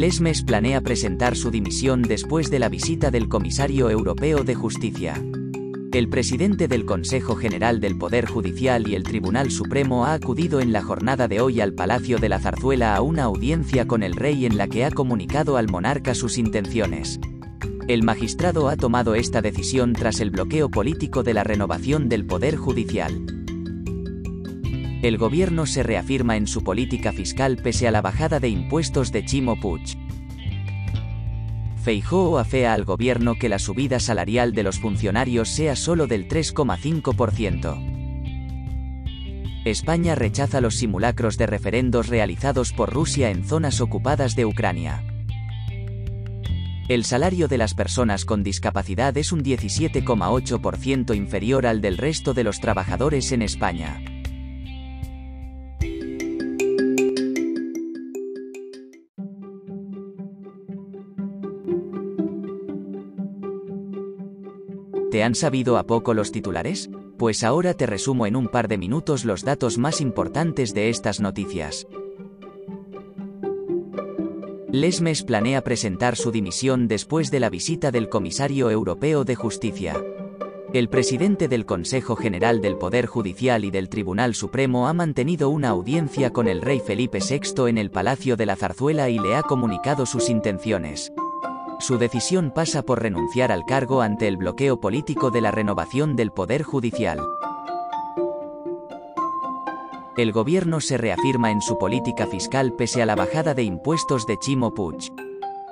Lesmes planea presentar su dimisión después de la visita del comisario europeo de justicia. El presidente del Consejo General del Poder Judicial y el Tribunal Supremo ha acudido en la jornada de hoy al Palacio de la Zarzuela a una audiencia con el rey en la que ha comunicado al monarca sus intenciones. El magistrado ha tomado esta decisión tras el bloqueo político de la renovación del Poder Judicial. El gobierno se reafirma en su política fiscal pese a la bajada de impuestos de Chimo Puig. Feijóo afea al gobierno que la subida salarial de los funcionarios sea solo del 3,5%. España rechaza los simulacros de referendos realizados por Rusia en zonas ocupadas de Ucrania. El salario de las personas con discapacidad es un 17,8% inferior al del resto de los trabajadores en España. ¿Te han sabido a poco los titulares? Pues ahora te resumo en un par de minutos los datos más importantes de estas noticias. Lesmes planea presentar su dimisión después de la visita del comisario europeo de justicia. El presidente del Consejo General del Poder Judicial y del Tribunal Supremo ha mantenido una audiencia con el rey Felipe VI en el Palacio de la Zarzuela y le ha comunicado sus intenciones. Su decisión pasa por renunciar al cargo ante el bloqueo político de la renovación del Poder Judicial. El gobierno se reafirma en su política fiscal pese a la bajada de impuestos de Chimo Puig.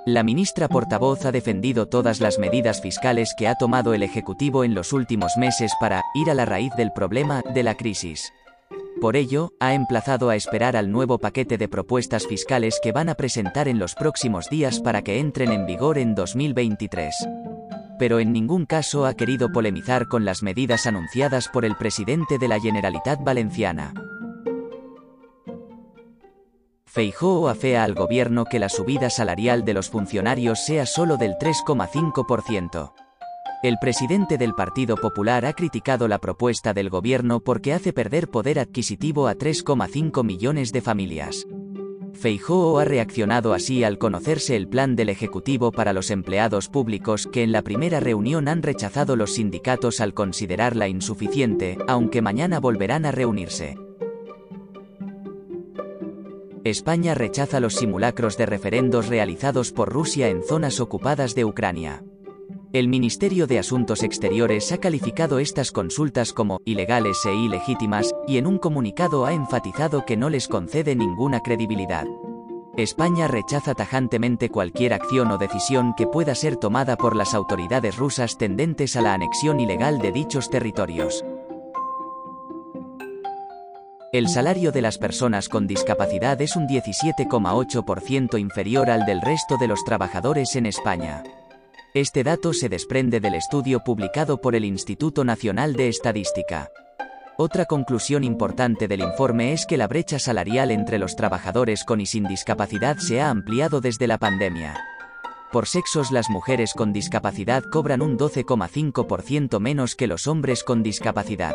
La ministra portavoz ha defendido todas las medidas fiscales que ha tomado el Ejecutivo en los últimos meses para ir a la raíz del problema de la crisis. Por ello, ha emplazado a esperar al nuevo paquete de propuestas fiscales que van a presentar en los próximos días para que entren en vigor en 2023. Pero en ningún caso ha querido polemizar con las medidas anunciadas por el presidente de la Generalitat Valenciana. Feijóo afea al gobierno que la subida salarial de los funcionarios sea solo del 3,5%. El presidente del Partido Popular ha criticado la propuesta del gobierno porque hace perder poder adquisitivo a 3,5 millones de familias. Feijóo ha reaccionado así al conocerse el plan del Ejecutivo para los empleados públicos que en la primera reunión han rechazado los sindicatos al considerarla insuficiente, aunque mañana volverán a reunirse. España rechaza los simulacros de referendos realizados por Rusia en zonas ocupadas de Ucrania. El Ministerio de Asuntos Exteriores ha calificado estas consultas como ilegales e ilegítimas, y en un comunicado ha enfatizado que no les concede ninguna credibilidad. España rechaza tajantemente cualquier acción o decisión que pueda ser tomada por las autoridades rusas tendentes a la anexión ilegal de dichos territorios. El salario de las personas con discapacidad es un 17,8% inferior al del resto de los trabajadores en España. Este dato se desprende del estudio publicado por el Instituto Nacional de Estadística. Otra conclusión importante del informe es que la brecha salarial entre los trabajadores con y sin discapacidad se ha ampliado desde la pandemia. Por sexos las mujeres con discapacidad cobran un 12,5% menos que los hombres con discapacidad.